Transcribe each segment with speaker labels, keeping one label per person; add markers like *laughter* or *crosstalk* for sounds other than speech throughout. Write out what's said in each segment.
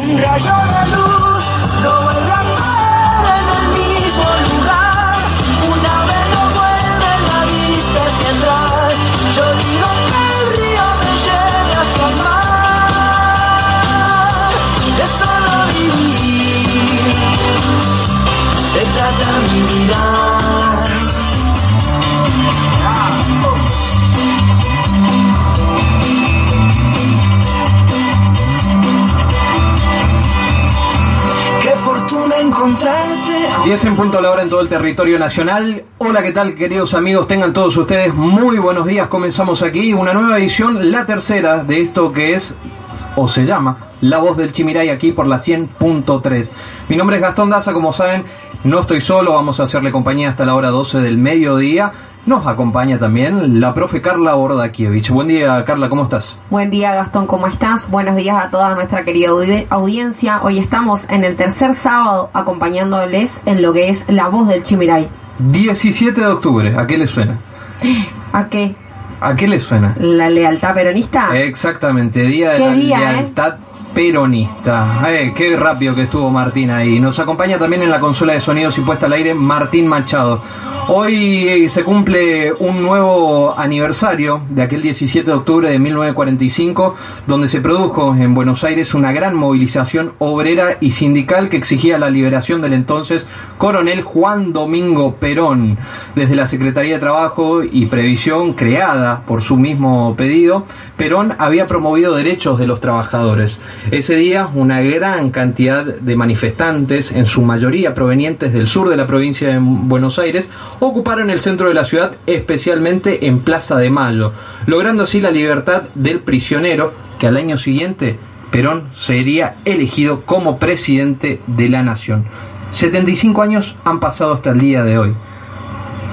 Speaker 1: Rayo de luz encontrarte.
Speaker 2: 10 en punto a la hora en todo el territorio nacional. Hola, ¿qué tal queridos amigos? Tengan todos ustedes muy buenos días. Comenzamos aquí una nueva edición, la tercera de esto que es, o se llama, La Voz del Chimiray aquí por la 100.3. Mi nombre es Gastón Daza, como saben, no estoy solo, vamos a hacerle compañía hasta la hora 12 del mediodía. Nos acompaña también la profe Carla Bordakiewicz. Buen día, Carla, ¿cómo estás?
Speaker 3: Buen día Gastón, ¿cómo estás? Buenos días a toda nuestra querida audi- audiencia. Hoy estamos en el tercer sábado acompañándoles en lo que es La Voz del Chimiray.
Speaker 2: 17 de octubre, ¿a qué le suena? *laughs*
Speaker 3: ¿A qué?
Speaker 2: ¿A qué le suena?
Speaker 3: ¿La lealtad peronista?
Speaker 2: Exactamente, Día de
Speaker 3: ¿Qué
Speaker 2: la
Speaker 3: día, eh?
Speaker 2: Peronista. Eh, qué rápido que estuvo Martín ahí. Nos acompaña también en la consola de sonidos y puesta al aire Martín Machado. Hoy eh, se cumple un nuevo aniversario de aquel 17 de octubre de 1945, donde se produjo en Buenos Aires una gran movilización obrera y sindical que exigía la liberación del entonces coronel Juan Domingo Perón. Desde la Secretaría de Trabajo y Previsión, creada por su mismo pedido, Perón había promovido derechos de los trabajadores. Ese día, una gran cantidad de manifestantes, en su mayoría provenientes del sur de la provincia de Buenos Aires, ocuparon el centro de la ciudad, especialmente en Plaza de Mayo, logrando así la libertad del prisionero, que al año siguiente Perón sería elegido como presidente de la nación. 75 años han pasado hasta el día de hoy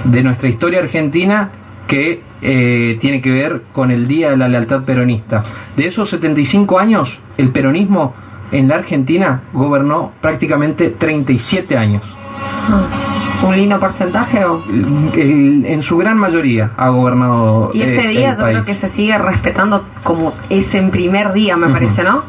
Speaker 2: de nuestra historia argentina que eh, tiene que ver con el Día de la Lealtad Peronista. De esos 75 años, el peronismo en la Argentina gobernó prácticamente 37 años.
Speaker 3: ¿Un lindo porcentaje o...?
Speaker 2: El- en su gran mayoría ha gobernado
Speaker 3: Y ese
Speaker 2: eh,
Speaker 3: día
Speaker 2: el
Speaker 3: yo creo que se sigue respetando como ese en primer día, me parece, ¿no?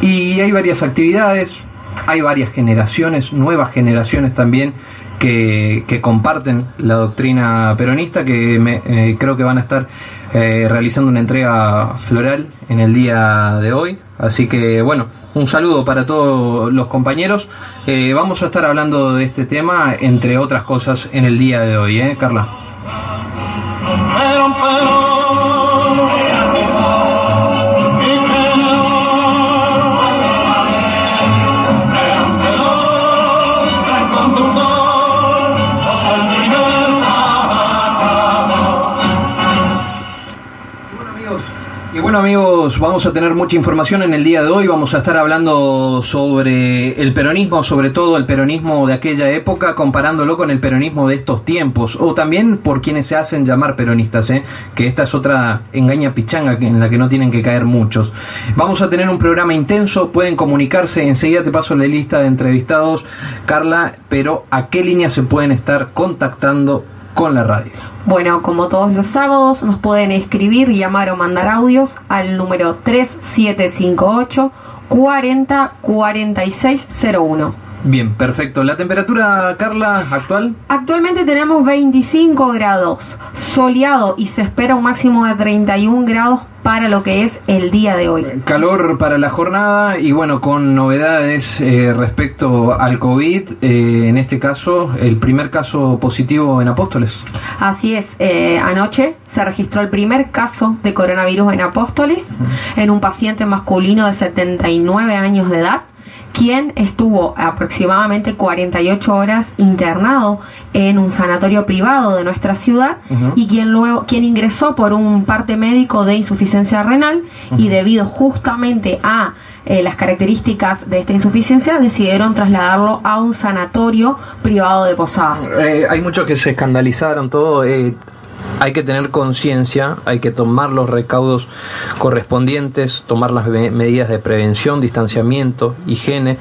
Speaker 2: Y hay varias actividades, hay varias generaciones, nuevas generaciones también que, que comparten la doctrina peronista, que me- eh, creo que van a estar eh, realizando una entrega floral en el día de hoy. Así que bueno, un saludo para todos los compañeros. Eh, vamos a estar hablando de este tema, entre otras cosas, en el día de hoy, ¿eh, Carla? Bueno amigos, vamos a tener mucha información en el día de hoy, vamos a estar hablando sobre el peronismo, sobre todo el peronismo de aquella época, comparándolo con el peronismo de estos tiempos, o también por quienes se hacen llamar peronistas, ¿eh? que esta es otra engaña pichanga en la que no tienen que caer muchos. Vamos a tener un programa intenso, pueden comunicarse, enseguida te paso la lista de entrevistados, Carla, pero ¿a qué línea se pueden estar contactando con la radio?
Speaker 3: Bueno, como todos los sábados, nos pueden escribir, llamar o mandar audios al número 3758 40 4601.
Speaker 2: Bien, perfecto. ¿La temperatura, Carla, actual?
Speaker 3: Actualmente tenemos 25 grados, soleado y se espera un máximo de 31 grados para lo que es el día de hoy.
Speaker 2: Calor para la jornada y bueno, con novedades eh, respecto al COVID, eh, en este caso, el primer caso positivo en Apóstoles.
Speaker 3: Así es, eh, anoche se registró el primer caso de coronavirus en Apóstoles en un paciente masculino de 79 años de edad quien estuvo aproximadamente 48 horas internado en un sanatorio privado de nuestra ciudad y quien luego quien ingresó por un parte médico de insuficiencia renal y debido justamente a eh, las características de esta insuficiencia decidieron trasladarlo a un sanatorio privado de Posadas.
Speaker 2: Eh, hay muchos que se escandalizaron, todo. eh, hay que tener conciencia, hay que tomar los recaudos correspondientes, tomar las me- medidas de prevención, distanciamiento, higiene,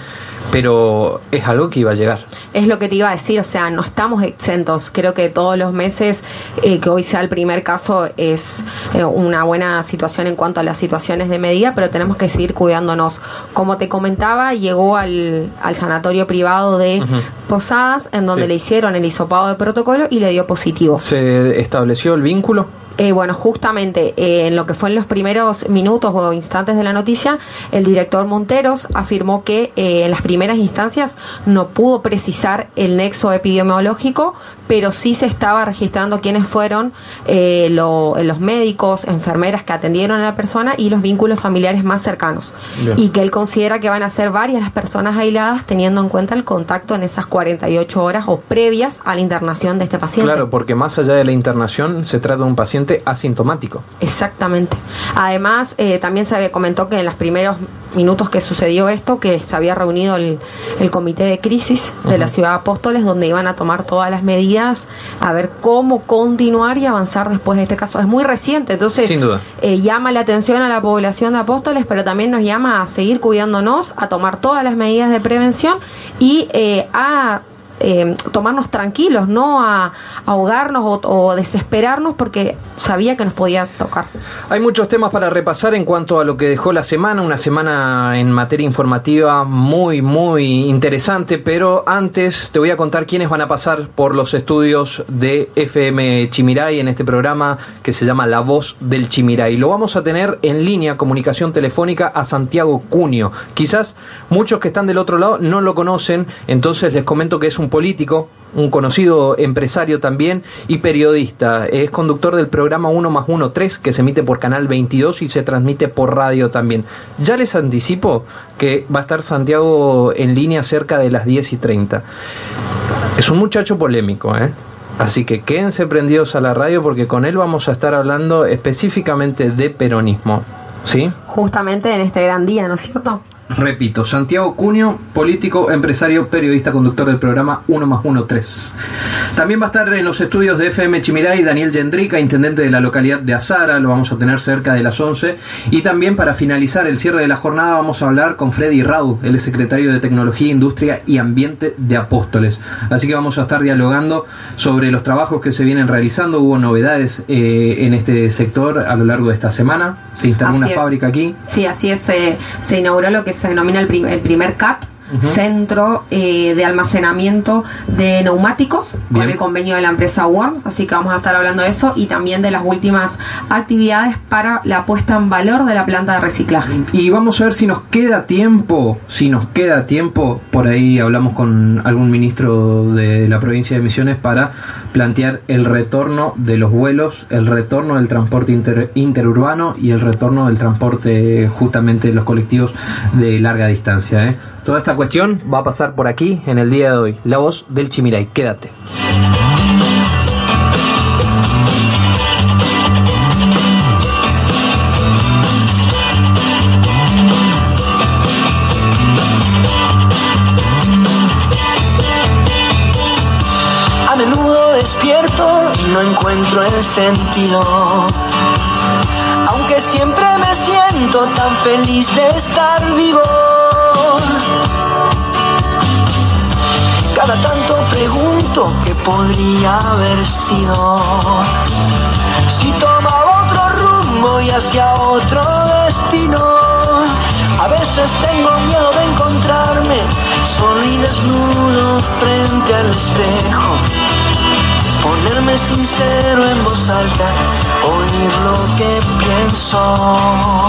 Speaker 2: pero es algo que iba a llegar.
Speaker 3: Es lo que te iba a decir, o sea, no estamos exentos. Creo que todos los meses eh, que hoy sea el primer caso es eh, una buena situación en cuanto a las situaciones de medida, pero tenemos que seguir cuidándonos. Como te comentaba, llegó al, al sanatorio privado de. Posadas, en donde
Speaker 2: Sí.
Speaker 3: le hicieron el hisopado de protocolo y le dio positivo.
Speaker 2: ¿Se estableció el vínculo?
Speaker 3: Eh, bueno, justamente eh, en lo que fue en los primeros minutos o instantes de la noticia, el director Monteros afirmó que eh, en las primeras instancias no pudo precisar el nexo epidemiológico, pero sí se estaba registrando quiénes fueron eh, lo- los médicos, enfermeras que atendieron a la persona y los vínculos familiares más cercanos.
Speaker 2: Bien.
Speaker 3: Y que él considera que van a ser varias las personas aisladas teniendo en cuenta el contacto en esas 48 horas o previas a la internación de este paciente.
Speaker 2: Claro, porque más allá de la internación se trata de un paciente asintomático.
Speaker 3: Exactamente. Además, eh, también se comentó que en los primeros minutos que sucedió esto, que se había reunido el, el comité de crisis de la ciudad de Apóstoles, donde iban a tomar todas las medidas a ver cómo continuar y avanzar después de este caso. Es muy reciente, entonces
Speaker 2: Sin duda.
Speaker 3: eh, llama la atención a la población de Apóstoles, pero también nos llama a seguir cuidándonos, a tomar todas las medidas de prevención y eh, a eh, tomarnos tranquilos, no a ahogarnos o, o desesperarnos porque sabía que nos podía tocar.
Speaker 2: Hay muchos temas para repasar en cuanto a lo que dejó la semana, una semana en materia informativa muy, muy interesante, pero antes te voy a contar quiénes van a pasar por los estudios de FM Chimiray en este programa que se llama La Voz del Chimiray. Lo vamos a tener en línea, comunicación telefónica a Santiago Cunio. Quizás muchos que están del otro lado no lo conocen, entonces les comento que es un político, un conocido empresario también y periodista. Es conductor del programa 1 más 1 3 que se emite por Canal 22 y se transmite por radio también. Ya les anticipo que va a estar Santiago en línea cerca de las 10 y 30. Es un muchacho polémico, ¿eh? Así que quédense prendidos a la radio porque con él vamos a estar hablando específicamente de peronismo. ¿Sí?
Speaker 3: Justamente en este gran día, ¿no es cierto?
Speaker 2: Repito, Santiago Cunio, político, empresario, periodista, conductor del programa 1 más 1 3. También va a estar en los estudios de FM Chimiray Daniel Yendrica, intendente de la localidad de Azara, lo vamos a tener cerca de las 11. Y también para finalizar el cierre de la jornada vamos a hablar con Freddy Raud, el es secretario de Tecnología, Industria y Ambiente de Apóstoles. Así que vamos a estar dialogando sobre los trabajos que se vienen realizando. Hubo novedades eh, en este sector a lo largo de esta semana. Se instaló
Speaker 3: Así
Speaker 2: una
Speaker 3: es.
Speaker 2: fábrica aquí.
Speaker 3: Sí, así es. eh, se inauguró lo que se denomina el, prim- el primer CAT. Centro eh, de almacenamiento de neumáticos
Speaker 2: Bien.
Speaker 3: con el convenio de la empresa Worms, así que vamos a estar hablando de eso y también de las últimas actividades para la puesta en valor de la planta de reciclaje.
Speaker 2: Y vamos a ver si nos queda tiempo, si nos queda tiempo, por ahí hablamos con algún ministro de la provincia de Misiones para plantear el retorno de los vuelos, el retorno del transporte inter- interurbano y el retorno del transporte justamente de los colectivos de larga distancia. ¿eh? Toda esta cuestión va a pasar por aquí en el día de hoy. La voz del Chimiray, quédate.
Speaker 1: A menudo despierto y no encuentro el sentido. Aunque siempre me siento tan feliz de estar vivo. Cada tanto pregunto qué podría haber sido. Si tomaba otro rumbo y hacia otro destino. A veces tengo miedo de encontrarme solo y desnudo frente al espejo. Ponerme sincero en voz alta, oír lo que pienso.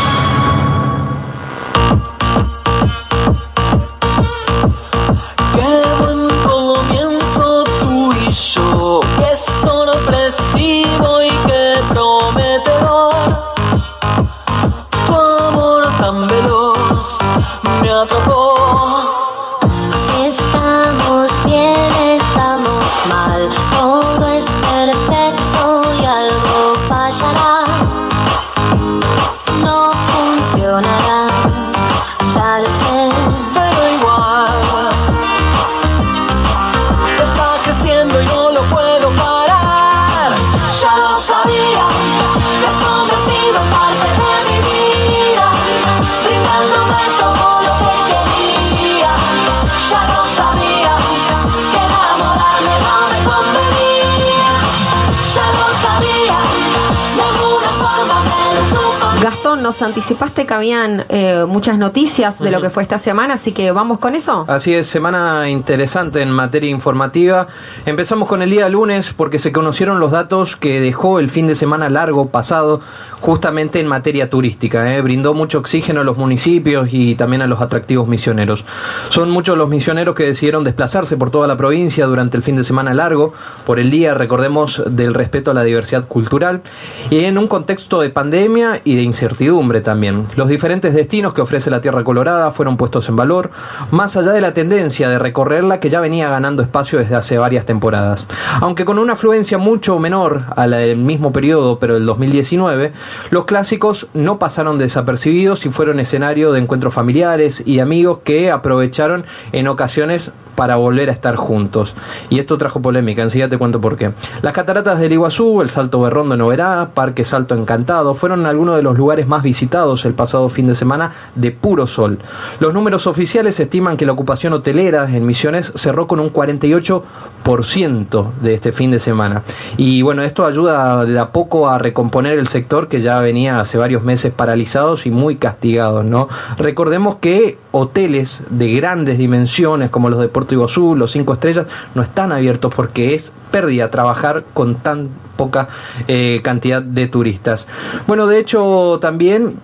Speaker 3: nos anticipaste que habían eh, muchas noticias de lo que fue esta semana, así que vamos con eso.
Speaker 2: Así es, semana interesante en materia informativa. Empezamos con el día lunes porque se conocieron los datos que dejó el fin de semana largo pasado justamente en materia turística. ¿eh? Brindó mucho oxígeno a los municipios y también a los atractivos misioneros. Son muchos los misioneros que decidieron desplazarse por toda la provincia durante el fin de semana largo, por el día, recordemos, del respeto a la diversidad cultural y en un contexto de pandemia y de incertidumbre también. Los diferentes destinos que ofrece la Tierra Colorada fueron puestos en valor, más allá de la tendencia de recorrerla que ya venía ganando espacio desde hace varias temporadas. Aunque con una afluencia mucho menor a la del mismo periodo, pero del 2019, los clásicos no pasaron desapercibidos y fueron escenario de encuentros familiares y amigos que aprovecharon en ocasiones para volver a estar juntos. Y esto trajo polémica, enseguida te cuento por qué. Las cataratas del Iguazú, el Salto Berrondo en Parque Salto Encantado, fueron algunos de los lugares más visitados el pasado fin de semana de puro sol. Los números oficiales estiman que la ocupación hotelera en Misiones cerró con un 48% de este fin de semana. Y bueno, esto ayuda de a poco a recomponer el sector que ya venía hace varios meses paralizados y muy castigados, ¿no? Recordemos que hoteles de grandes dimensiones como los de Puerto Iguazú, los cinco estrellas, no están abiertos porque es pérdida trabajar con tan poca eh, cantidad de turistas. Bueno, de hecho también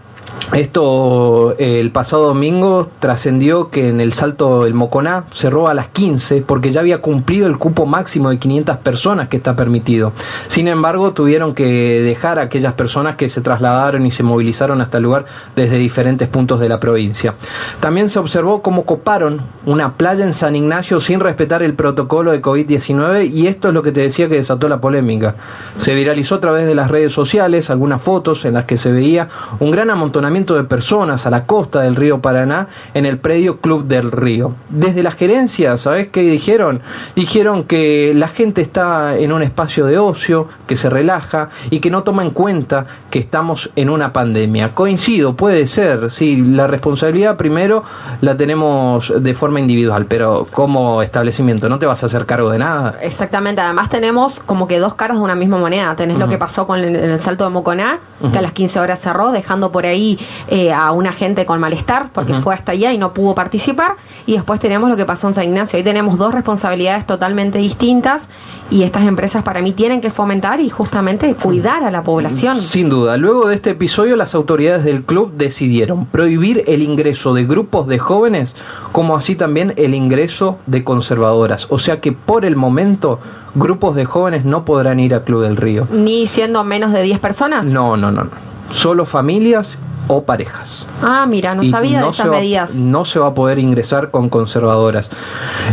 Speaker 2: esto eh, el pasado domingo trascendió que en el salto del Moconá cerró a las 15 porque ya había cumplido el cupo máximo de 500 personas que está permitido. Sin embargo, tuvieron que dejar a aquellas personas que se trasladaron y se movilizaron hasta el lugar desde diferentes puntos de la provincia. También se observó cómo coparon una playa en San Ignacio sin respetar el protocolo de COVID-19 y esto es lo que te decía que desató la polémica. Se viralizó a través de las redes sociales algunas fotos en las que se veía un gran amontonamiento de personas a la costa del río Paraná en el predio Club del Río. Desde la gerencia, ¿sabes qué dijeron? Dijeron que la gente está en un espacio de ocio, que se relaja y que no toma en cuenta que estamos en una pandemia. Coincido, puede ser, sí, la responsabilidad primero la tenemos de forma individual, pero como establecimiento no te vas a hacer cargo de nada.
Speaker 3: Exactamente, además tenemos como que dos caras de una misma moneda. Tenés lo que pasó con el, salto de Moconá, que a las 15 horas cerró, dejando por ahí eh, a una gente con malestar, porque fue hasta allá y no pudo participar. Y después tenemos lo que pasó en San Ignacio. Ahí tenemos dos responsabilidades totalmente distintas y estas empresas para mí tienen que fomentar y justamente cuidar a la población.
Speaker 2: Sin duda, luego de este episodio las autoridades del club decidieron prohibir el ingreso de grupos de jóvenes como así también el ingreso de conservadoras. O sea que por el momento grupos de jóvenes no podrán ir al Club del Río.
Speaker 3: Ni siendo menos de 10 personas.
Speaker 2: No, no, no, no. Solo familias o parejas.
Speaker 3: Ah, mira, no
Speaker 2: Y
Speaker 3: sabía de
Speaker 2: no
Speaker 3: esas
Speaker 2: se va-
Speaker 3: medidas.
Speaker 2: No se va a poder ingresar con conservadoras.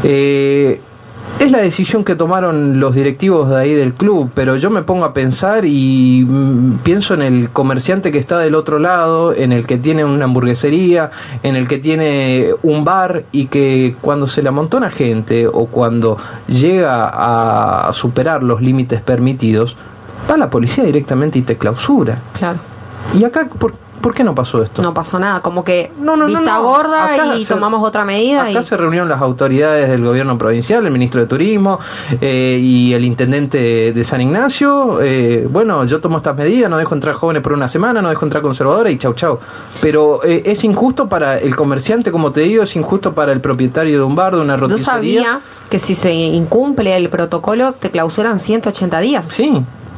Speaker 2: Eh, es la decisión que tomaron los directivos de ahí del club, pero yo me pongo a pensar y mm, pienso en el comerciante que está del otro lado, en el que tiene una hamburguesería, en el que tiene un bar y que cuando se le amontona gente o cuando llega a superar los límites permitidos, va la policía directamente y te clausura.
Speaker 3: Claro.
Speaker 2: ¿Y acá por, por qué no pasó esto?
Speaker 3: No pasó nada, como que
Speaker 2: No, no,
Speaker 3: vista
Speaker 2: no.
Speaker 3: gorda
Speaker 2: Acá
Speaker 3: y
Speaker 2: se-
Speaker 3: tomamos otra medida.
Speaker 2: Acá
Speaker 3: y...
Speaker 2: se reunieron las autoridades del gobierno provincial, el ministro de Turismo eh, y el intendente de San Ignacio. Eh, bueno, yo tomo estas medidas, no dejo entrar jóvenes por una semana, no dejo entrar conservadores y chau chau. Pero eh, es injusto para el comerciante, como te digo, es injusto para el propietario de un bar, de una
Speaker 3: Yo
Speaker 2: roticería.
Speaker 3: sabía que si se incumple el protocolo te clausuran 180 días.
Speaker 2: Sí,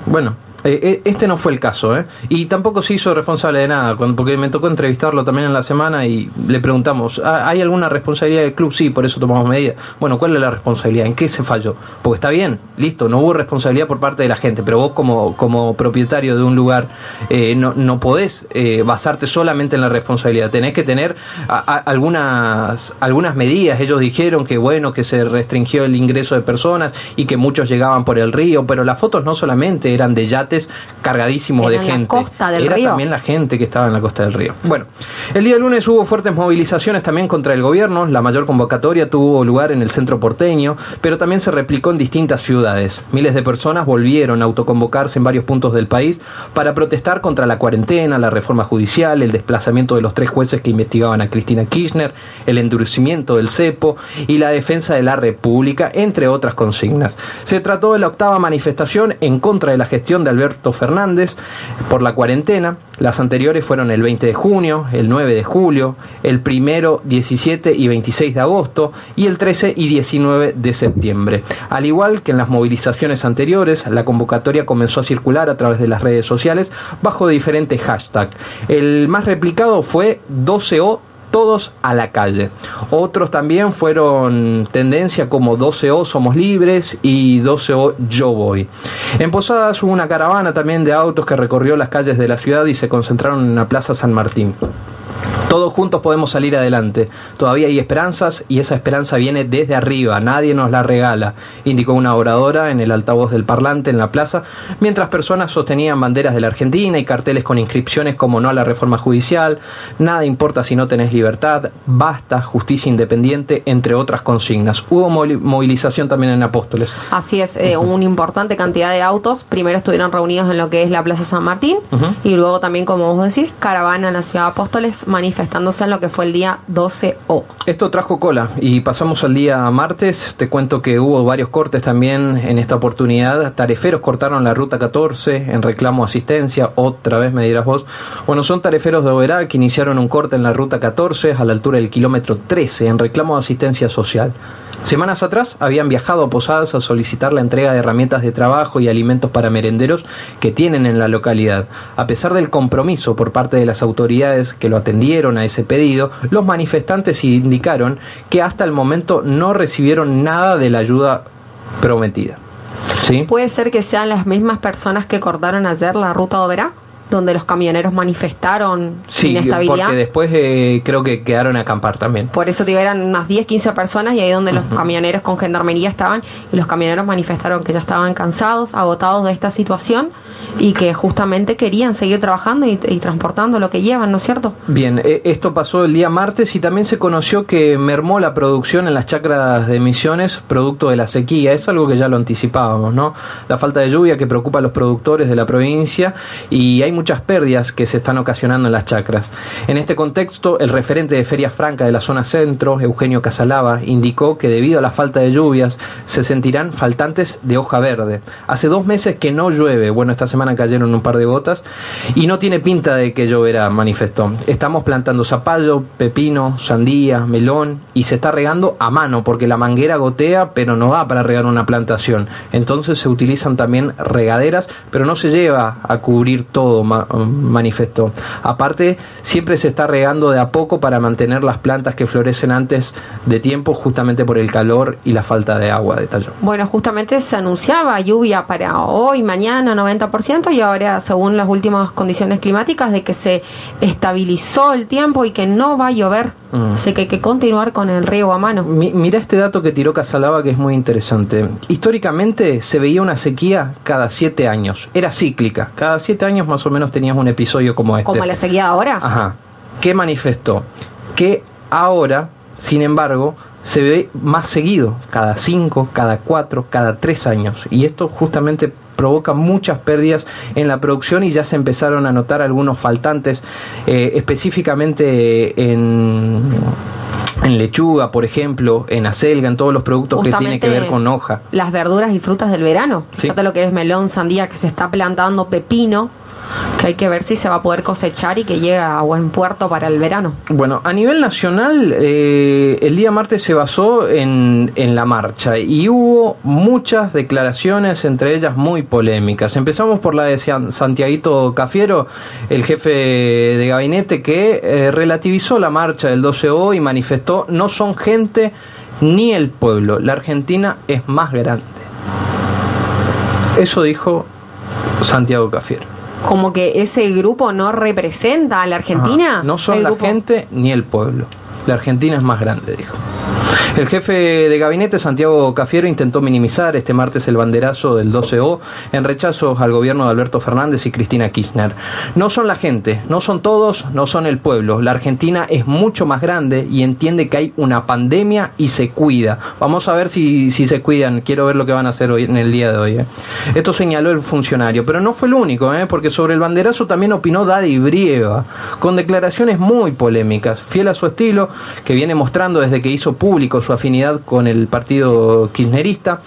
Speaker 2: bueno. Eh, eh, Este no fue el caso, ¿eh? Y tampoco se hizo responsable de nada, porque me tocó entrevistarlo también en la semana y le preguntamos, "¿Ah, ¿hay alguna responsabilidad del club? Sí, por eso tomamos medidas. Bueno, ¿cuál es la responsabilidad? ¿En qué se falló? Porque está bien, listo, no hubo responsabilidad por parte de la gente, pero vos como, como propietario de un lugar eh, no, no podés eh, basarte solamente en la responsabilidad, tenés que tener algunas, algunas medidas. Ellos dijeron que bueno, que se restringió el ingreso de personas y que muchos llegaban por el río, pero las fotos no solamente eran de yates cargadísimos
Speaker 3: Era
Speaker 2: de
Speaker 3: en la
Speaker 2: gente,
Speaker 3: costa del
Speaker 2: era
Speaker 3: río.
Speaker 2: también la gente que estaba en la costa del río. Bueno, el día lunes hubo fuertes movilizaciones también contra el gobierno, la mayor convocatoria tuvo lugar en el centro porteño, pero también se replicó en distintas ciudades. Miles de personas volvieron a autoconvocarse en varios puntos del país para protestar contra la cuarentena, la reforma judicial, el desplazamiento de los tres jueces que investigaban a Cristina Kirchner, el endurecimiento del cepo y la defensa de la República, entre otras consignas. Se trató de la octava manifestación en contra de la gestión de Alberto Alberto Fernández por la cuarentena. Las anteriores fueron el 20 de junio, el 9 de julio, el primero, 17 y 26 de agosto y el 13 y 19 de septiembre. Al igual que en las movilizaciones anteriores, la convocatoria comenzó a circular a través de las redes sociales bajo diferentes hashtags. El más replicado fue 12O todos a la calle. Otros también fueron tendencia como 12O Somos Libres y 12O Yo Voy. En Posadas hubo una caravana también de autos que recorrió las calles de la ciudad y se concentraron en la Plaza San Martín. Todos juntos podemos salir adelante. Todavía hay esperanzas y esa esperanza viene desde arriba. Nadie nos la regala, indicó una oradora en el altavoz del parlante en la plaza, mientras personas sostenían banderas de la Argentina y carteles con inscripciones como no a la reforma judicial, nada importa si no tenés libertad, basta, justicia independiente, entre otras consignas. Hubo movilización también en Apóstoles.
Speaker 3: Así es, eh, una importante cantidad de autos. Primero estuvieron reunidos en lo que es la Plaza San Martín y luego también, como vos decís, caravana en la ciudad de Apóstoles manifestándose en lo que fue el día 12O.
Speaker 2: Esto trajo cola y pasamos al día martes. Te cuento que hubo varios cortes también en esta oportunidad. Tareferos cortaron la ruta 14 en reclamo de asistencia. Otra vez me dirás vos. Bueno, son tareferos de Oberá que iniciaron un corte en la ruta 14 a la altura del kilómetro 13 en reclamo de asistencia social. Semanas atrás habían viajado a Posadas a solicitar la entrega de herramientas de trabajo y alimentos para merenderos que tienen en la localidad. A pesar del compromiso por parte de las autoridades que lo atendieron a ese pedido, los manifestantes indicaron que hasta el momento no recibieron nada de la ayuda prometida. ¿Sí?
Speaker 3: ¿Puede ser que sean las mismas personas que cortaron ayer la ruta Oberá? Donde los camioneros manifestaron
Speaker 2: Sí,
Speaker 3: inestabilidad.
Speaker 2: porque después eh, creo que quedaron a acampar también.
Speaker 3: Por eso digo, eran unas 10, 15 personas y ahí donde los camioneros con gendarmería estaban y los camioneros manifestaron que ya estaban cansados, agotados de esta situación y que justamente querían seguir trabajando y, transportando lo que llevan, ¿no es cierto?
Speaker 2: Bien, eh, esto pasó el día martes y también se conoció que mermó la producción en las chacras de Misiones producto de la sequía. Es algo que ya lo anticipábamos, ¿no? La falta de lluvia que preocupa a los productores de la provincia y hay muchas pérdidas que se están ocasionando en las chacras. En este contexto, el referente de Feria Franca de la zona centro, Eugenio Casalava, indicó que debido a la falta de lluvias se sentirán faltantes de hoja verde. Hace dos meses que no llueve, bueno, esta semana cayeron un par de gotas y no tiene pinta de que lloverá, manifestó. Estamos plantando zapallo, pepino, sandía, melón y se está regando a mano porque la manguera gotea pero no va para regar una plantación. Entonces se utilizan también regaderas pero no se lleva a cubrir todo, ma- manifestó. Aparte, siempre se está regando de a poco para mantener las plantas que florecen antes de tiempo justamente por el calor y la falta de agua, detalló.
Speaker 3: Bueno, justamente se anunciaba lluvia para hoy, mañana, 90% y ahora, según las últimas condiciones climáticas, de que se estabilizó el tiempo y que no va a llover.
Speaker 2: Mm.
Speaker 3: Así que hay que continuar con el riego a mano.
Speaker 2: Mi- Mira este dato que tiró Casalava que es muy interesante. Históricamente se veía una sequía cada siete años. Era cíclica. Cada siete años más o menos tenías un episodio como este.
Speaker 3: Como la sequía ahora.
Speaker 2: Ajá. ¿Qué manifestó? Que ahora, sin embargo, se ve más seguido, cada cinco, cada cuatro, cada tres años. Y esto justamente provoca muchas pérdidas en la producción y ya se empezaron a notar algunos faltantes, eh, específicamente en, en lechuga, por ejemplo, en acelga, en todos los productos que tienen que ver con hoja.
Speaker 3: Las verduras y frutas del verano.
Speaker 2: Sí.
Speaker 3: Fíjate lo que es melón, sandía, que se está plantando, pepino, que hay que ver si se va a poder cosechar y que llega a buen puerto para el verano.
Speaker 2: Bueno, a nivel nacional, eh, el día martes se basó en, en la marcha y hubo muchas declaraciones, entre ellas muy polémicas. Empezamos por la de San- Santiaguito Cafiero, el jefe de gabinete, que eh, relativizó la marcha del 12O y manifestó, no son gente ni el pueblo, la Argentina es más grande. Eso dijo Santiago Cafiero.
Speaker 3: Como que ese grupo no representa a la Argentina.
Speaker 2: Ajá. No son la
Speaker 3: grupo-
Speaker 2: gente ni el pueblo. La Argentina es más grande, dijo. El jefe de gabinete, Santiago Cafiero, intentó minimizar este martes el banderazo del 12O en rechazo al gobierno de Alberto Fernández y Cristina Kirchner. No son la gente, no son todos, no son el pueblo. La Argentina es mucho más grande y entiende que hay una pandemia y se cuida. Vamos a ver si, si se cuidan. Quiero ver lo que van a hacer hoy en el día de hoy. ¿eh? Esto señaló el funcionario, pero no fue el único, ¿eh? porque sobre el banderazo también opinó Daddy Brieva, con declaraciones muy polémicas, fiel a su estilo, que viene mostrando desde que hizo público su afinidad con el partido kirchnerista.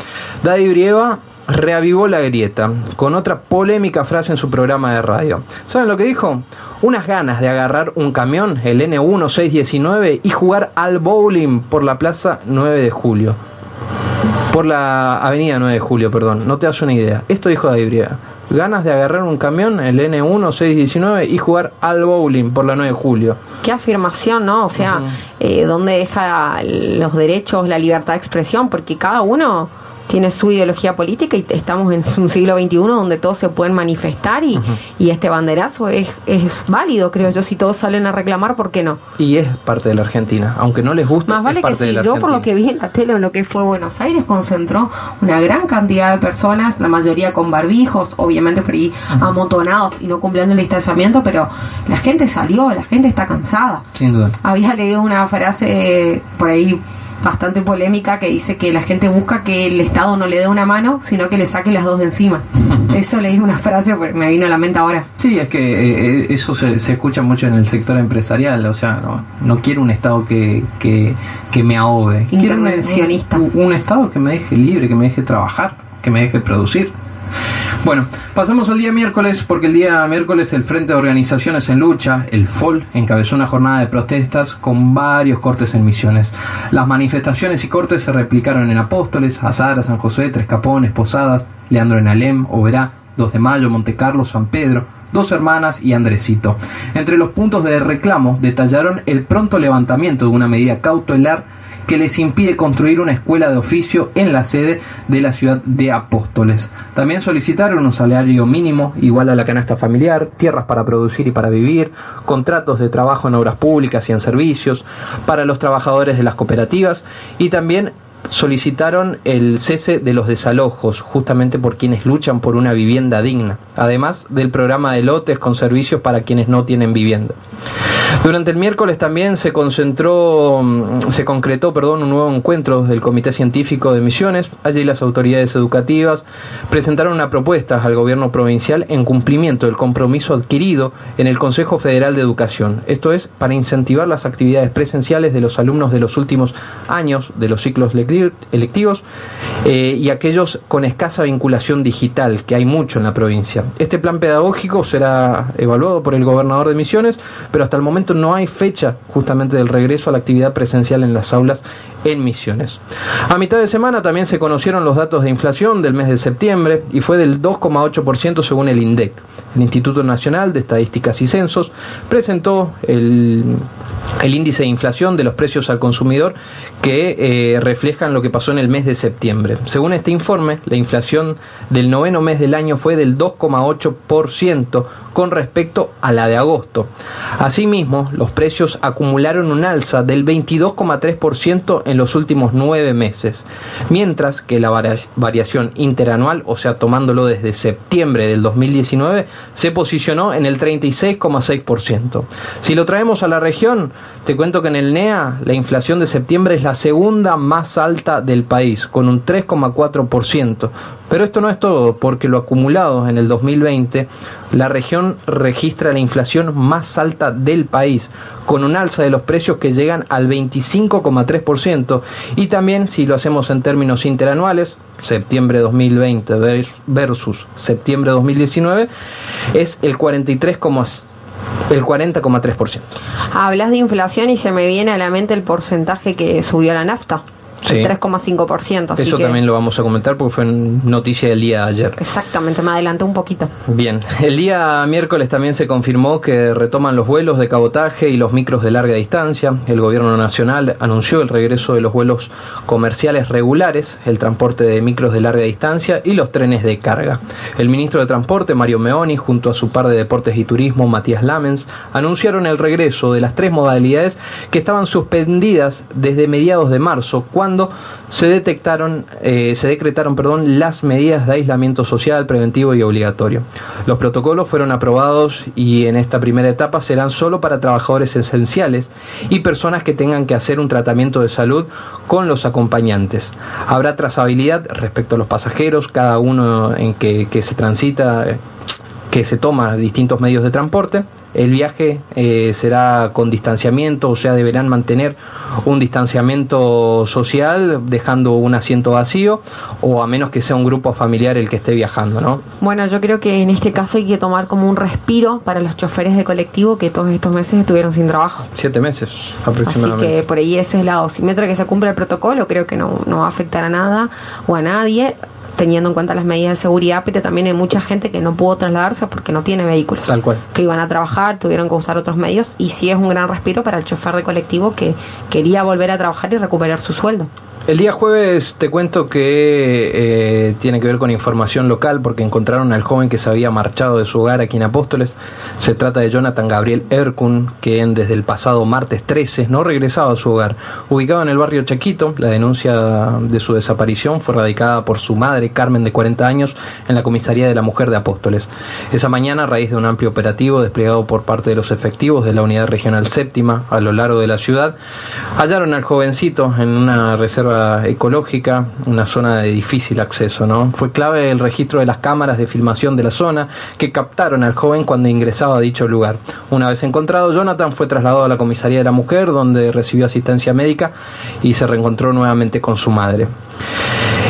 Speaker 2: Daddy Brieva reavivó la grieta con otra polémica frase en su programa de radio. ¿Saben lo que dijo? Unas ganas de agarrar un camión, el N1619, y jugar al bowling por la Plaza 9 de Julio. Por la Avenida 9 de Julio, perdón. No te das una idea. Esto dijo David Briega. Ganas de agarrar un camión, el N1619, y jugar al bowling por la 9 de Julio.
Speaker 3: Qué afirmación, ¿no? O sea, eh, ¿dónde deja los derechos, la libertad de expresión? Porque cada uno tiene su ideología política y estamos en un siglo XXI donde todos se pueden manifestar y, y este banderazo es, es válido, creo yo. Si todos salen a reclamar, ¿por qué no?
Speaker 2: Y es parte de la Argentina. Aunque no les guste,
Speaker 3: Más vale que
Speaker 2: parte
Speaker 3: sí. Yo, por lo que vi en la tele, en lo que fue Buenos Aires, concentró una gran cantidad de personas, la mayoría con barbijos, obviamente por ahí amontonados y no cumpliendo el distanciamiento, pero la gente salió, la gente está cansada.
Speaker 2: Sin duda.
Speaker 3: Había leído una frase por ahí bastante polémica que dice que la gente busca que el Estado no le dé una mano, sino que le saque las dos de encima. *laughs* Eso leí una frase porque me vino a la mente ahora.
Speaker 2: Sí, es que eh, eh, eso se, se escucha mucho en el sector empresarial, o sea, no, no quiero un Estado que, que, que me ahogue. Quiero un, un- un Estado que me deje libre, que me deje trabajar, que me deje producir. Bueno, pasamos al día miércoles porque el día miércoles el Frente de Organizaciones en Lucha, el FOL, encabezó una jornada de protestas con varios cortes en misiones. Las manifestaciones y cortes se replicaron en Apóstoles, Azara, San José, Tres Capones, Posadas, Leandro en Alem, Oberá, 2 de Mayo, Monte Carlo, San Pedro, Dos Hermanas y Andresito. Entre los puntos de reclamo detallaron el pronto levantamiento de una medida cautelar que les impide construir una escuela de oficio en la sede de la ciudad de Apóstoles. También solicitaron un salario mínimo igual a la canasta familiar, tierras para producir y para vivir, contratos de trabajo en obras públicas y en servicios para los trabajadores de las cooperativas y también solicitaron el cese de los desalojos, justamente por quienes luchan por una vivienda digna, además del programa de lotes con servicios para quienes no tienen vivienda. Durante el miércoles también se concentró, mm, se concretó, perdón, un nuevo encuentro del Comité Científico de Misiones. Allí las autoridades educativas presentaron una propuesta al gobierno provincial en cumplimiento del compromiso adquirido en el Consejo Federal de Educación. Esto es para incentivar las actividades presenciales de los alumnos de los últimos años de los ciclos lecti- electivos eh, y aquellos con escasa vinculación digital, que hay mucho en la provincia. Este plan pedagógico será evaluado por el gobernador de Misiones, pero hasta el momento no hay fecha justamente del regreso a la actividad presencial en las aulas en Misiones. A mitad de semana también se conocieron los datos de inflación del mes de septiembre y fue del 2,8% según el INDEC. El Instituto Nacional de Estadísticas y Censos presentó el, el índice de inflación de los precios al consumidor que eh, reflejan lo que pasó en el mes de septiembre. Según este informe, la inflación del noveno mes del año fue del 2,8% con respecto a la de agosto. Asimismo, los precios acumularon un alza del 22,3% en los últimos nueve meses, mientras que la varia- variación interanual, o sea, tomándolo desde septiembre del 2019, se posicionó en el 36,6%. Si lo traemos a la región, te cuento que en el NEA la inflación de septiembre es la segunda más alta del país, con un 3,4%. Pero esto no es todo, porque lo acumulado en el 2020, la región registra la inflación más alta del país, con un alza de los precios que llegan al 25,3%. Y también, si lo hacemos en términos interanuales, septiembre 2020 vers- versus septiembre 2019, es el 43,3%. El 40,3%.
Speaker 3: Hablas de inflación y se me viene a la mente el porcentaje que subió la nafta.
Speaker 2: Sí.
Speaker 3: El 3,5%. así
Speaker 2: Eso
Speaker 3: que-
Speaker 2: también lo vamos a comentar porque fue noticia del día de ayer.
Speaker 3: Exactamente, me adelanté un poquito.
Speaker 2: Bien, *laughs* el día miércoles también se confirmó que retoman los vuelos de cabotaje y los micros de larga distancia. El gobierno nacional anunció el regreso de los vuelos comerciales regulares, el transporte de micros de larga distancia y los trenes de carga. El ministro de Transporte, Mario Meoni, junto a su par de Deportes y Turismo, Matías Lamens, anunciaron el regreso de las tres modalidades que estaban suspendidas desde mediados de marzo, cuando se detectaron, eh, se decretaron, perdón, las medidas de aislamiento social, preventivo y obligatorio. Los protocolos fueron aprobados y en esta primera etapa serán solo para trabajadores esenciales y personas que tengan que hacer un tratamiento de salud con los acompañantes. Habrá trazabilidad respecto a los pasajeros, cada uno en que, que se transita. que se toma distintos medios de transporte. El viaje eh, será con distanciamiento, o sea, deberán mantener un distanciamiento social dejando un asiento vacío o a menos que sea un grupo familiar el que esté viajando, ¿no?
Speaker 3: Bueno, yo creo que en este caso hay que tomar como un respiro para los choferes de colectivo que todos estos meses estuvieron sin trabajo.
Speaker 2: Siete meses
Speaker 3: Así
Speaker 2: aproximadamente.
Speaker 3: que por ahí ese es la dosis. Mientras que se cumpla el protocolo, creo que no, no va a afectar a nada o a nadie, teniendo en cuenta las medidas de seguridad, pero también hay mucha gente que no pudo trasladarse porque no tiene vehículos.
Speaker 2: Tal cual.
Speaker 3: Que iban a trabajar, tuvieron que usar otros medios y sí es un gran respiro para el chofer de colectivo que quería volver a trabajar y recuperar su sueldo.
Speaker 2: El día jueves te cuento que eh, tiene que ver con información local porque encontraron al joven que se había marchado de su hogar aquí en Apóstoles. Se trata de Jonathan Gabriel Erkun, quien desde el pasado martes 13 no regresaba a su hogar. Ubicado en el barrio Chaquito, la denuncia de su desaparición fue radicada por su madre, Carmen, de 40 años, en la comisaría de la mujer de Apóstoles. Esa mañana, a raíz de un amplio operativo desplegado por parte de los efectivos de la unidad regional séptima a lo largo de la ciudad, hallaron al jovencito en una reserva ecológica, una zona de difícil acceso, ¿no? Fue clave el registro de las cámaras de filmación de la zona que captaron al joven cuando ingresaba a dicho lugar. Una vez encontrado, Jonathan fue trasladado a la comisaría de la mujer donde recibió asistencia médica y se reencontró nuevamente con su madre.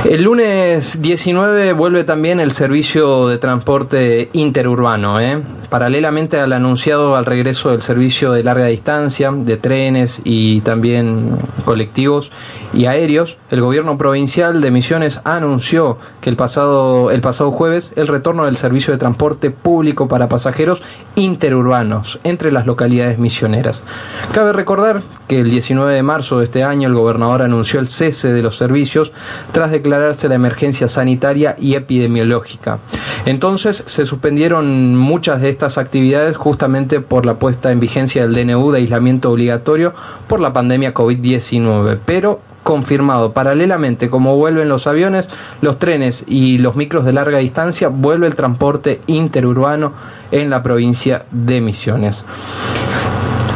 Speaker 2: El lunes 19 vuelve también el servicio de transporte interurbano, ¿eh? paralelamente al anunciado al regreso del servicio de larga distancia, de trenes y también colectivos y aéreos, el gobierno provincial de Misiones anunció que el pasado, el pasado jueves el retorno del servicio de transporte público para pasajeros interurbanos entre las localidades misioneras. Cabe recordar que el 19 de marzo de este año el gobernador anunció el cese de los servicios tras declararse la emergencia sanitaria y epidemiológica. Entonces se suspendieron muchas de estas actividades justamente por la puesta en vigencia del DNU de aislamiento obligatorio por la pandemia COVID-19, pero confirmado. Paralelamente, como vuelven los aviones, los trenes y los micros de larga distancia, vuelve el transporte interurbano en la provincia de Misiones.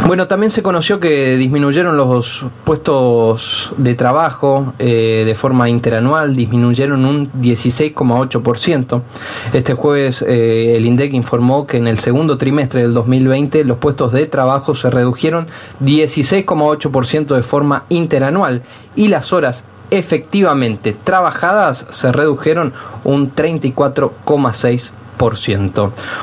Speaker 2: Bueno, también se conoció que disminuyeron los puestos de trabajo eh, de forma interanual, disminuyeron un 16,8%. Este jueves eh, el INDEC informó que en el segundo trimestre del 2020 los puestos de trabajo se redujeron 16,8% de forma interanual y las horas efectivamente trabajadas se redujeron un 34,6%.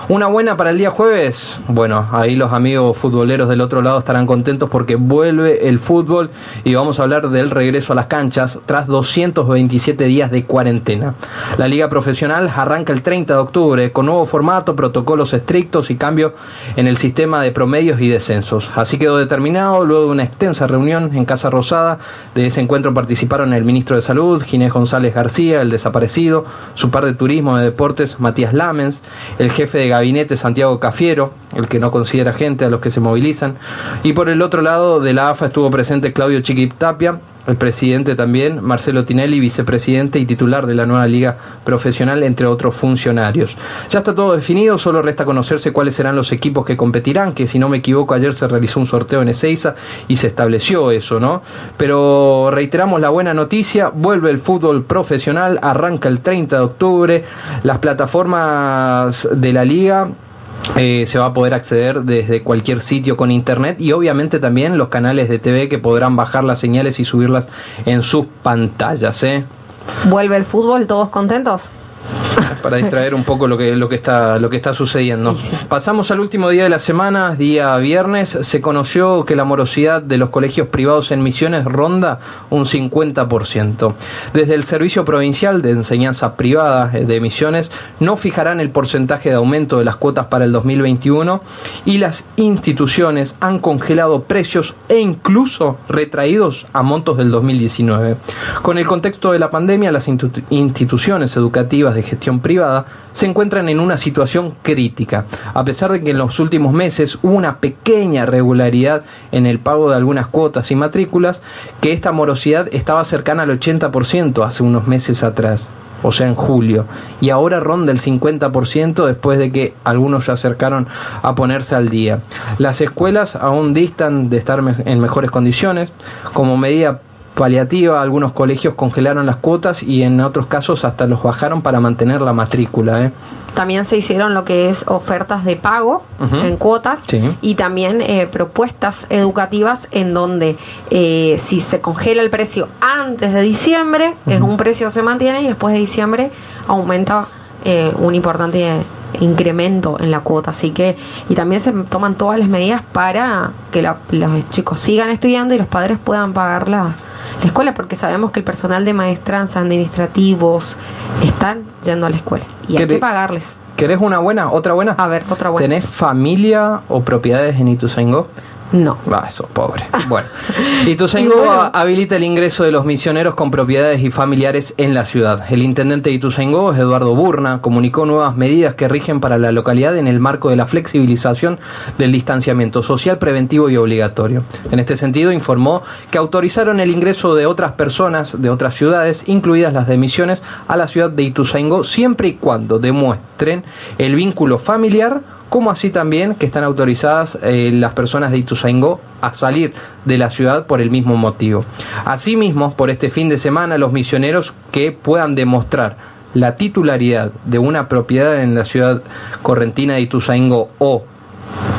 Speaker 2: Una buena para el día jueves. Bueno, ahí los amigos futboleros del otro lado estarán contentos porque vuelve el fútbol y vamos a hablar del regreso a las canchas tras 227 días de cuarentena. La liga profesional arranca el 30 de octubre con nuevo formato, protocolos estrictos y cambio en el sistema de promedios y descensos. Así quedó determinado luego de una extensa reunión en Casa Rosada. De ese encuentro participaron el ministro de Salud, Ginés González García, el desaparecido, su par de Turismo de Deportes, Matías El jefe de gabinete Santiago Cafiero, el que no considera gente a los que se movilizan, y por el otro lado de la AFA estuvo presente Claudio Chiquitapia, el presidente también, Marcelo Tinelli, vicepresidente y titular de la nueva liga profesional, entre otros funcionarios. Ya está todo definido, solo resta conocerse cuáles serán los equipos que competirán, que si no me equivoco ayer se realizó un sorteo en Ezeiza y se estableció eso, ¿no? Pero reiteramos la buena noticia, vuelve el fútbol profesional, arranca el 30 de octubre, las plataformas de la liga eh, se va a poder acceder desde cualquier sitio con internet y obviamente también los canales de TV que podrán bajar las señales y subirlas en sus pantallas. ¿eh?
Speaker 3: ¿Vuelve el fútbol? ¿Todos contentos? *laughs*
Speaker 2: para distraer un poco lo que, lo que, está, lo que está sucediendo.
Speaker 3: Sí, sí.
Speaker 2: Pasamos al último día de la semana, día viernes. Se conoció que la morosidad de los colegios privados en Misiones ronda un 50%. Desde el Servicio Provincial de Enseñanza Privada eh, de Misiones no fijarán el porcentaje de aumento de las cuotas para el 2021 y las instituciones han congelado precios e incluso retraídos a montos del 2019. Con el contexto de la pandemia, las institu- instituciones educativas de gestión privada se encuentran en una situación crítica, a pesar de que en los últimos meses hubo una pequeña regularidad en el pago de algunas cuotas y matrículas, que esta morosidad estaba cercana al 80% hace unos meses atrás o sea en julio, y ahora ronda el 50% después de que algunos se acercaron a ponerse al día. Las escuelas aún distan de estar en mejores condiciones, como medida paliativa, algunos colegios congelaron las cuotas y en otros casos hasta los bajaron para mantener la matrícula. ¿eh?
Speaker 3: También se hicieron lo que es ofertas de pago en cuotas
Speaker 2: Sí.
Speaker 3: y también eh, propuestas educativas en donde eh, si se congela el precio antes de diciembre, es un precio se mantiene y después de diciembre aumenta eh, un importante incremento en la cuota. Así que, y también se toman todas las medidas para que la- los chicos sigan estudiando y los padres puedan pagar la, la escuela, porque sabemos que el personal de maestranza, administrativos, están yendo a la escuela y hay
Speaker 2: ¿Qué
Speaker 3: que
Speaker 2: le-
Speaker 3: pagarles.
Speaker 2: ¿Querés una buena? ¿Otra buena?
Speaker 3: A ver, otra buena.
Speaker 2: ¿Tenés familia o propiedades en Ituzaingó?
Speaker 3: No.
Speaker 2: Ah, sos pobre. *laughs* Bueno. Ituzaingó
Speaker 3: bueno.
Speaker 2: habilita el ingreso de los misioneros con propiedades y familiares en la ciudad. El intendente de Ituzaingó, Eduardo Burna, comunicó nuevas medidas que rigen para la localidad en el marco de la flexibilización del distanciamiento social preventivo y obligatorio. En este sentido, informó que autorizaron el ingreso de otras personas de otras ciudades, incluidas las de Misiones, a la ciudad de Ituzaingó, siempre y cuando demuestren el vínculo familiar como así también que están autorizadas eh, las personas de Ituzaingó a salir de la ciudad por el mismo motivo. Asimismo, por este fin de semana, los misioneros que puedan demostrar la titularidad de una propiedad en la ciudad correntina de Ituzaingó o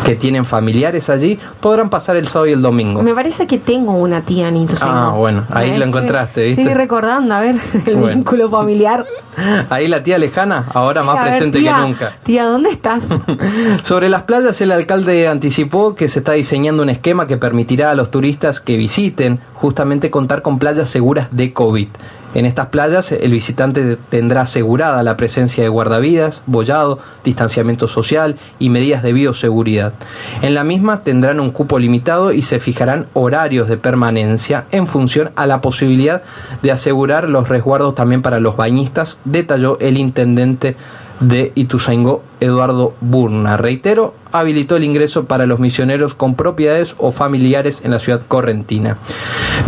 Speaker 2: que tienen familiares allí, podrán pasar el sábado y el domingo.
Speaker 3: Me parece que tengo una tía en.
Speaker 2: Ah, bueno, ahí lo encontraste, ¿viste?
Speaker 3: Recordando, a ver, *laughs* el
Speaker 2: Bueno.
Speaker 3: vínculo familiar. *laughs*
Speaker 2: Ahí la tía lejana, ahora más
Speaker 3: ver,
Speaker 2: presente
Speaker 3: tía,
Speaker 2: que nunca.
Speaker 3: Tía, ¿dónde estás? *laughs*
Speaker 2: Sobre las playas, el alcalde anticipó que se está diseñando un esquema que permitirá a los turistas que visiten justamente contar con playas seguras de COVID. En estas playas el visitante tendrá asegurada la presencia de guardavidas, bollado, distanciamiento social y medidas de bioseguridad. En la misma tendrán un cupo limitado y se fijarán horarios de permanencia en función a la posibilidad de asegurar los resguardos también para los bañistas, detalló el intendente de Ituzaingó, Eduardo Burna. Reitero, habilitó el ingreso para los misioneros con propiedades o familiares en la ciudad correntina.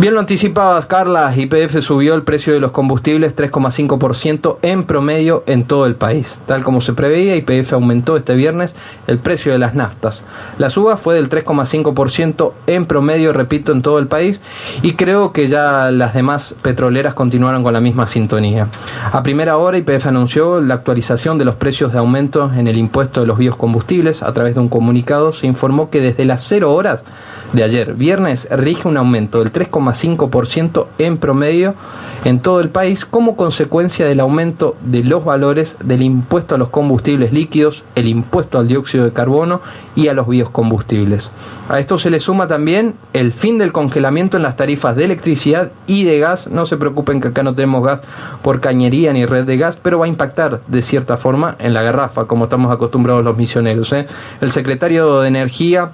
Speaker 2: Bien lo anticipabas, Carla, YPF subió el precio de los combustibles 3,5% en promedio en todo el país. Tal como se preveía, YPF aumentó este viernes el precio de las naftas. La suba fue del 3,5% en promedio, repito, en todo el país y creo que ya las demás petroleras continuaron con la misma sintonía. A primera hora, YPF anunció la actualización de los precios de aumento en el impuesto de los biocombustibles. A través de un comunicado se informó que desde las 0 horas de ayer, viernes, rige un aumento del 3,5% en promedio en todo el país como consecuencia del aumento de los valores del impuesto a los combustibles líquidos, el impuesto al dióxido de carbono y a los biocombustibles. A esto se le suma también el fin del congelamiento en las tarifas de electricidad y de gas. No se preocupen que acá no tenemos gas por cañería ni red de gas, pero va a impactar de cierta forma en la garrafa, como estamos acostumbrados los misioneros. ¿eh? El secretario de Energía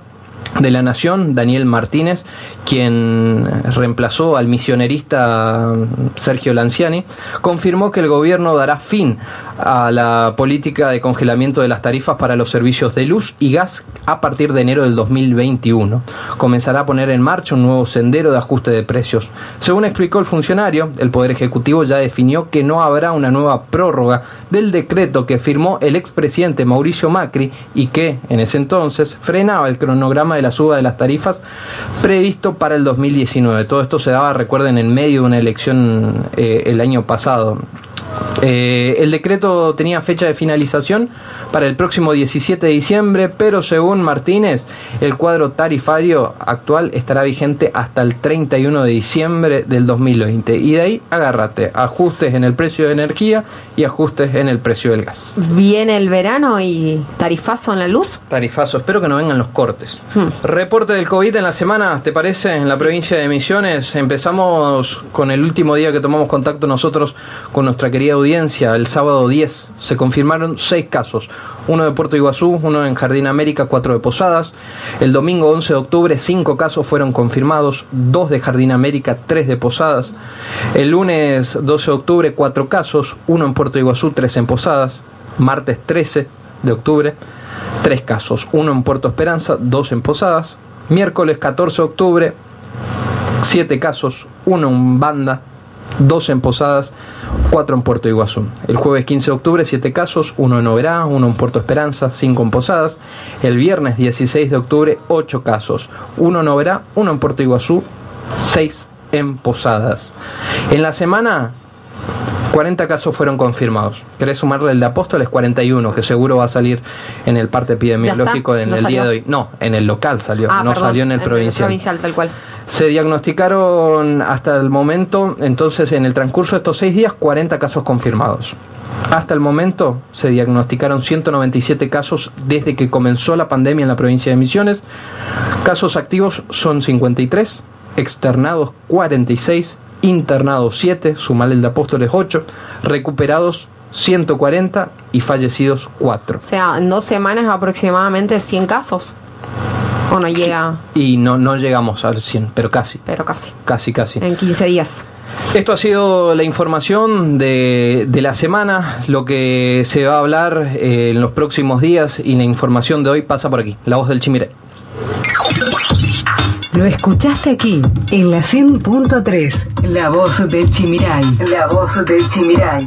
Speaker 2: de la Nación, Daniel Martínez, quien reemplazó al misionerista Sergio Lanciani, confirmó que el gobierno dará fin a la política de congelamiento de las tarifas para los servicios de luz y gas a partir de enero del 2021. Comenzará a poner en marcha un nuevo sendero de ajuste de precios. Según explicó el funcionario, el Poder Ejecutivo ya definió que no habrá una nueva prórroga del decreto que firmó el expresidente Mauricio Macri y que, en ese entonces, frenaba el cronograma de la suba de las tarifas previsto para el 2019. Todo esto se daba, recuerden, en medio de una elección eh, el año pasado. Eh, el decreto tenía fecha de finalización para el próximo 17 de diciembre, pero según Martínez, el cuadro tarifario actual estará vigente hasta el 31 de diciembre del 2020. Y de ahí, agárrate, ajustes en el precio de energía y ajustes en el precio del gas.
Speaker 3: Viene el verano y tarifazo en la luz.
Speaker 2: Tarifazo, espero que no vengan los cortes.
Speaker 3: Hmm.
Speaker 2: Reporte del COVID en la semana, ¿te parece? En la provincia de Misiones empezamos con el último día que tomamos contacto nosotros con nuestra querida audiencia, el sábado 10. Se confirmaron seis casos, uno de Puerto Iguazú, uno en Jardín América, cuatro de Posadas. El domingo 11 de octubre cinco casos fueron confirmados, dos de Jardín América, tres de Posadas. El lunes 12 de octubre cuatro casos, uno en Puerto Iguazú, tres en Posadas. Martes 13 de octubre, tres casos, uno en Puerto Esperanza, dos en Posadas. Miércoles 14 de octubre, siete casos, uno en Banda, dos en Posadas, cuatro en Puerto Iguazú. El jueves 15 de octubre, siete casos, uno en Oberá, uno en Puerto Esperanza, cinco en Posadas. El viernes 16 de octubre, ocho casos, uno en Oberá, uno en Puerto Iguazú, seis en Posadas. En la semana 40 casos fueron confirmados. ¿Querés sumarle el de Apóstoles? 41, que seguro va a salir en el parte epidemiológico en
Speaker 3: ¿No
Speaker 2: el día de hoy. No, en el local salió,
Speaker 3: Ah,
Speaker 2: no
Speaker 3: perdón,
Speaker 2: salió en el provincial.
Speaker 3: provincial, tal cual.
Speaker 2: Se diagnosticaron hasta el momento, entonces en el transcurso de estos seis días, 40 casos confirmados. Hasta el momento se diagnosticaron 197 casos desde que comenzó la pandemia en la provincia de Misiones. Casos activos son 53, externados 46, internados 7, sumale el de Apóstoles 8, recuperados 140 y fallecidos 4.
Speaker 3: O sea, en dos semanas aproximadamente 100 casos. O no llega,
Speaker 2: Y no, no llegamos al 100, pero casi,
Speaker 3: pero casi.
Speaker 2: casi, casi.
Speaker 3: En 15 días.
Speaker 2: Esto ha sido la información de, de la semana, lo que se va a hablar eh, en los próximos días y la información de hoy pasa por aquí, la voz del Chimiray.
Speaker 4: Lo escuchaste aquí, en la 100.3. La voz del Chimiray. La voz del Chimiray.